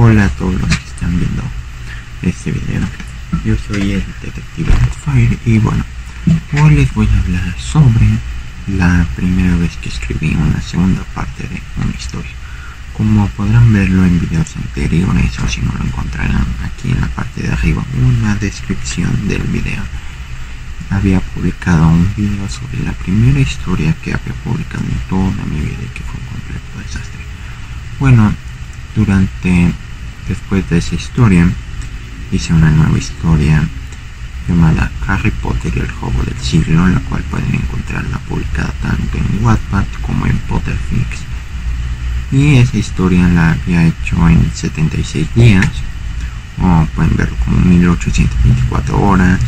Hola a todos los que están viendo este video. Yo soy el detective Fire y bueno, hoy les voy a hablar sobre la primera vez que escribí una segunda parte de una historia. Como podrán verlo en videos anteriores o si no lo encontrarán aquí en la parte de arriba una descripción del video. Había publicado un video sobre la primera historia que había publicado en toda mi vida y que fue un completo desastre. Bueno, durante después de esa historia hice una nueva historia llamada Harry Potter y el juego del siglo en la cual pueden encontrarla publicada tanto en Wattpad como en Potterfix. Y esa historia la había hecho en 76 días o pueden verlo como 1824 horas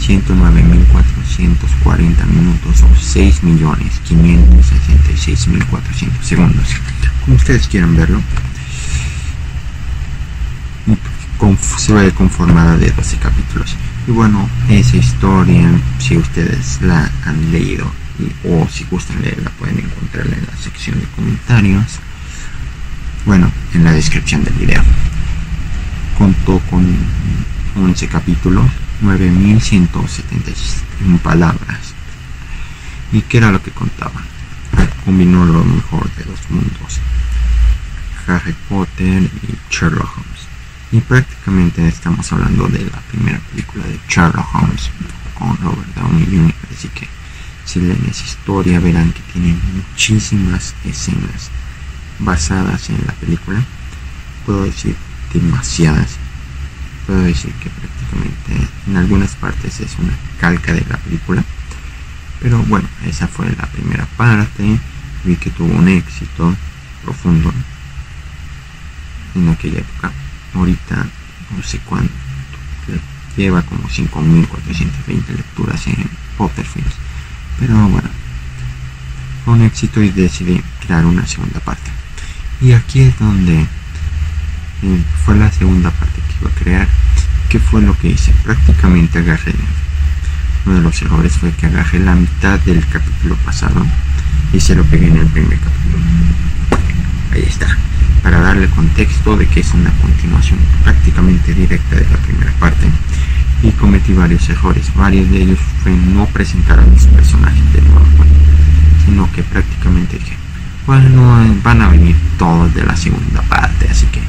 109.440 minutos o 6.566.400 segundos. Como ustedes quieran verlo se ve conformada de 12 capítulos. Y bueno, esa historia, si ustedes la han leído o si gustan leerla, pueden encontrarla en la sección de comentarios. Bueno, en la descripción del video. Contó con 11 capítulos, 9171 palabras. ¿Y qué era lo que contaba? Combinó lo mejor de los mundos. Harry Potter y Sherlock Holmes y prácticamente estamos hablando de la primera película de Sherlock Holmes con Robert Downey Jr. Así que si leen esa historia verán que tiene muchísimas escenas basadas en la película. Puedo decir demasiadas. Puedo decir que prácticamente en algunas partes es una calca de la película. Pero bueno, esa fue la primera parte. Vi que tuvo un éxito profundo en aquella época ahorita no sé cuánto lleva como 5.420 lecturas en Potterfield pero bueno fue un éxito y decidí crear una segunda parte. Y aquí es donde eh, fue la segunda parte que iba a crear que fue lo que hice. Prácticamente agarré uno de los errores fue que agarré la mitad del capítulo pasado y se lo pegué en el primer capítulo. Ahí está para darle contexto de que es una continuación prácticamente directa de la primera parte y cometí varios errores. Varios de ellos fue no presentar a mis personajes de nuevo, sino que prácticamente dije, bueno, van a venir todos de la segunda parte, así que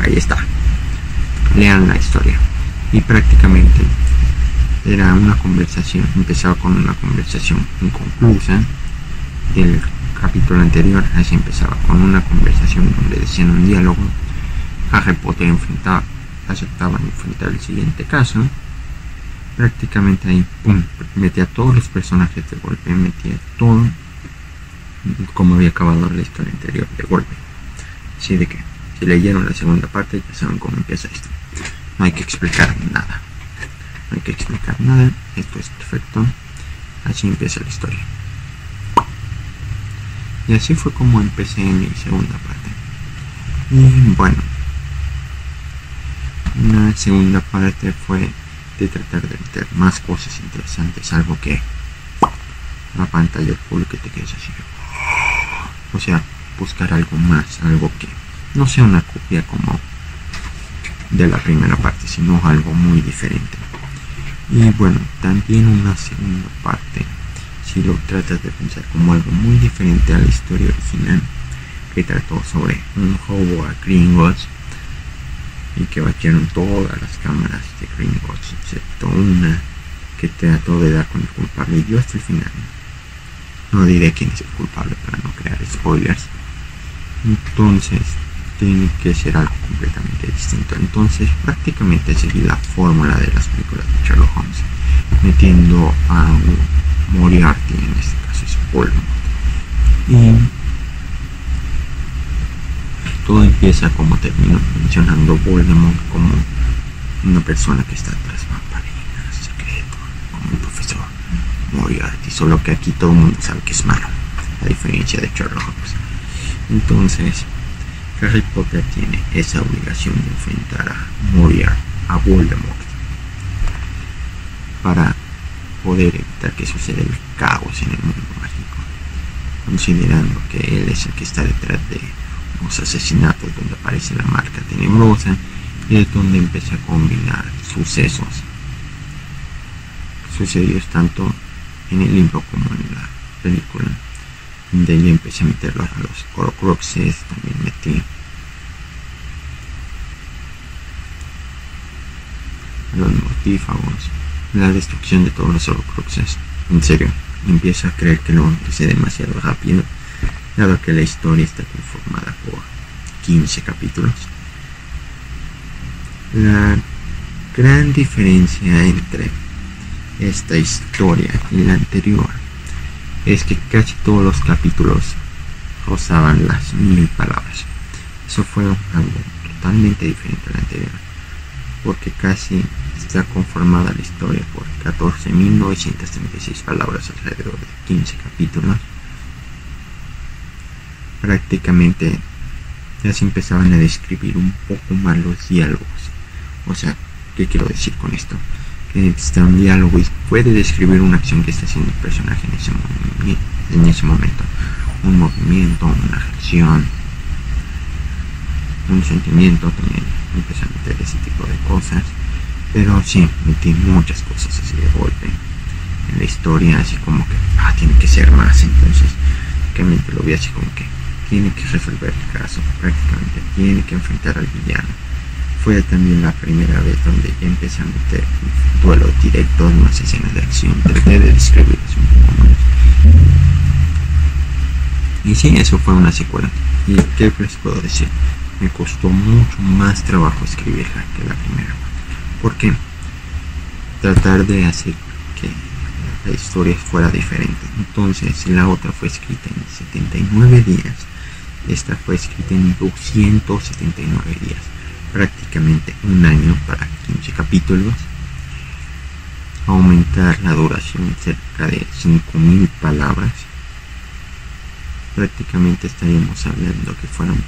ahí está. Lean la historia. Y prácticamente era una conversación, empezaba con una conversación inconclusa del capítulo anterior, así empezaba, con una conversación donde decían un diálogo. Harry Potter enfrentaba, aceptaba enfrentar el siguiente caso. Prácticamente ahí, pum, metía a todos los personajes de golpe, metía todo como había acabado la historia anterior de golpe. Así de que, si leyeron la segunda parte, ya saben cómo empieza esto. No hay que explicar nada. No hay que explicar nada. Esto es perfecto. Así empieza la historia. Y así fue como empecé mi segunda parte. Y bueno, una segunda parte fue de tratar de meter más cosas interesantes, algo que la pantalla full que te quedes así. O sea, buscar algo más, algo que no sea una copia como de la primera parte, sino algo muy diferente. Y bueno, también una segunda parte si lo tratas de pensar como algo muy diferente a la historia original que trató sobre un hobo a Gringotts y que vaciaron todas las cámaras de Gringotts excepto una que trató de dar con el culpable. Y yo hasta el final no diré quién es el culpable para no crear spoilers. Entonces tiene que ser algo completamente distinto. Entonces prácticamente seguí la fórmula de las películas de Sherlock Holmes metiendo a un Moriarty, en este caso es Voldemort. Y todo empieza como termino mencionando Voldemort como una persona que está tras bambalinas, secreto, como un profesor Moriarty, solo que aquí todo el mundo sabe que es malo, a diferencia de Sherlock Holmes. Entonces, Harry Potter tiene esa obligación de enfrentar a Moriarty, a Voldemort, para poder evitar que suceda el caos en el mundo mágico, considerando que él es el que está detrás de los asesinatos donde aparece la marca tenebrosa y es donde empecé a combinar sucesos. Sucedidos tanto en el libro como en la película de ahí empecé a meterlos a los Horcruxes también metí. Los mortífagos la destrucción de todos los Horcruxes en serio empiezo a creer que no empecé demasiado rápido dado que la historia está conformada por 15 capítulos la gran diferencia entre esta historia y la anterior es que casi todos los capítulos rozaban las mil palabras. Eso fue algo totalmente diferente a la anterior, porque casi está conformada la historia por 14.936 palabras alrededor de 15 capítulos. Prácticamente ya se empezaban a describir un poco más los diálogos. O sea, ¿qué quiero decir con esto? está un diálogo y puede describir una acción que está haciendo el personaje en ese, en ese momento. Un movimiento, una acción, un sentimiento también. Empecé a meter ese tipo de cosas. Pero sí, metí muchas cosas así de golpe en la historia, así como que, ah, tiene que ser más. Entonces, prácticamente lo vi así como que tiene que resolver el caso, prácticamente tiene que enfrentar al villano fue también la primera vez donde ya empecé a meter duelo directo en las escenas de acción. Traté de describirlas un poco más. Y sí, eso fue una secuela. ¿Y qué les puedo decir? Me costó mucho más trabajo escribirla que la primera. ¿Por qué? Tratar de hacer que la historia fuera diferente. Entonces, la otra fue escrita en 79 días. Esta fue escrita en 279 días prácticamente un año para 15 capítulos, aumentar la duración cerca de 5.000 palabras, prácticamente estaríamos hablando que fueron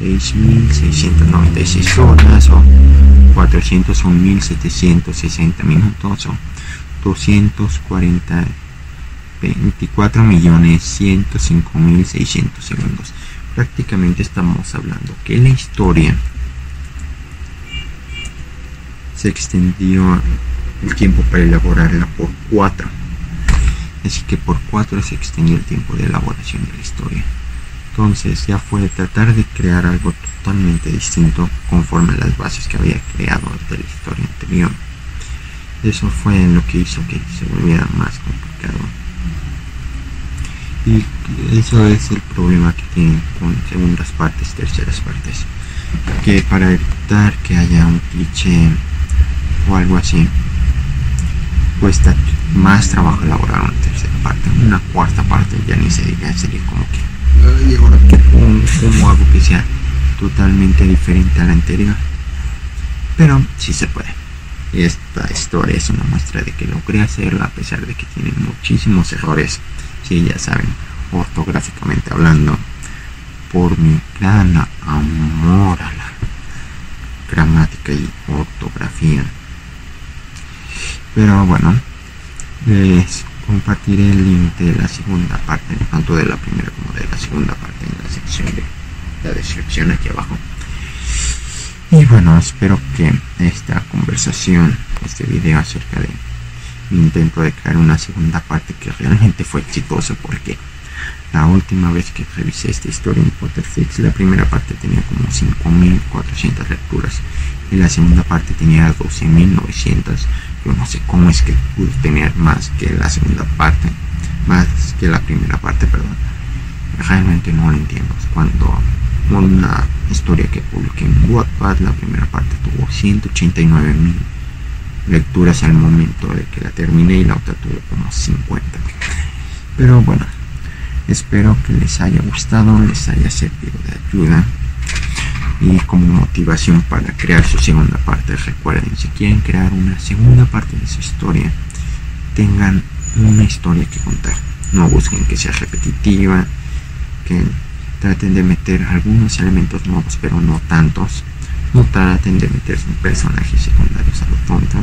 6.696 horas o 401.760 minutos o 240 24 millones 105 mil 600 segundos. Prácticamente estamos hablando que la historia se extendió el tiempo para elaborarla por cuatro. Así que por cuatro se extendió el tiempo de elaboración de la historia. Entonces ya fue tratar de crear algo totalmente distinto conforme a las bases que había creado de la historia anterior. Eso fue lo que hizo que se volviera más complicado. Y eso es el problema que tienen con segundas partes, terceras partes. Que para evitar que haya un cliché o algo así, cuesta más trabajo elaborar una tercera parte. Una cuarta parte ya ni se diga, sería como que, ahora como, algo que sea totalmente diferente a la anterior? Pero sí se puede. Esta historia es una muestra de que logré hacerlo a pesar de que tiene muchísimos errores, si ya saben, ortográficamente hablando, por mi gran amor a la gramática y ortografía pero bueno les compartiré el link de la segunda parte tanto de la primera como de la segunda parte en la sección de la descripción aquí abajo. Y bueno espero que esta conversación este video acerca de mi intento de crear una segunda parte que realmente fue exitoso porque la última vez que revisé esta historia en Potterfix la primera parte tenía como 5400 lecturas y la segunda parte tenía 12900 yo no sé cómo es que pude tener más que la segunda parte, más que la primera parte, perdón. Realmente no lo entiendo. Cuando una historia que publiqué en Wattpad, la primera parte tuvo 189 mil lecturas al momento de que la terminé y la otra tuvo como 50. Pero bueno, espero que les haya gustado, les haya servido de ayuda y como motivación para crear su segunda parte. Recuerden, si quieren crear una segunda parte de su historia, tengan una historia que contar. No busquen que sea repetitiva, que traten de meter algunos elementos nuevos, pero no tantos. No traten de meter personajes secundarios a lo tonto.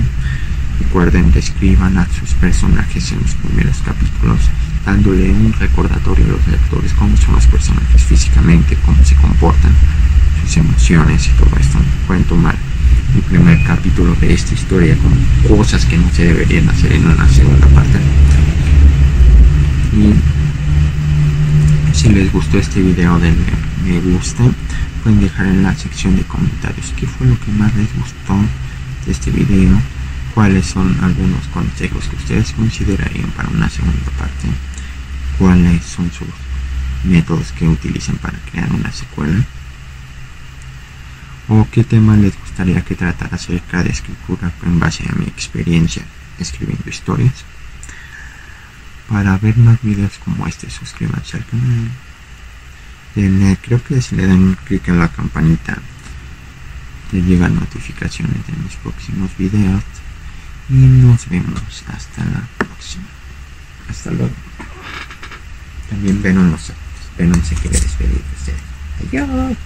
Recuerden, describan a sus personajes en los primeros capítulos dándole un recordatorio a los lectores cómo son los personajes físicamente, cómo se comportan, sus emociones y todo esto. Pueden tomar el primer capítulo de esta historia como cosas que no se deberían hacer en una segunda parte. Y si les gustó este video denle me gusta, pueden dejar en la sección de comentarios qué fue lo que más les gustó de este video cuáles son algunos consejos que ustedes considerarían para una segunda parte, cuáles son sus métodos que utilizan para crear una secuela, o qué tema les gustaría que tratara acerca de escritura en base a mi experiencia escribiendo historias. Para ver más videos como este, suscríbanse al canal. Denle, creo que si le dan clic en la campanita, te llegan notificaciones de mis próximos videos y nos vemos hasta la próxima. Hasta luego. También Venom, nos, Venom se quiere despedir de ustedes. Adiós.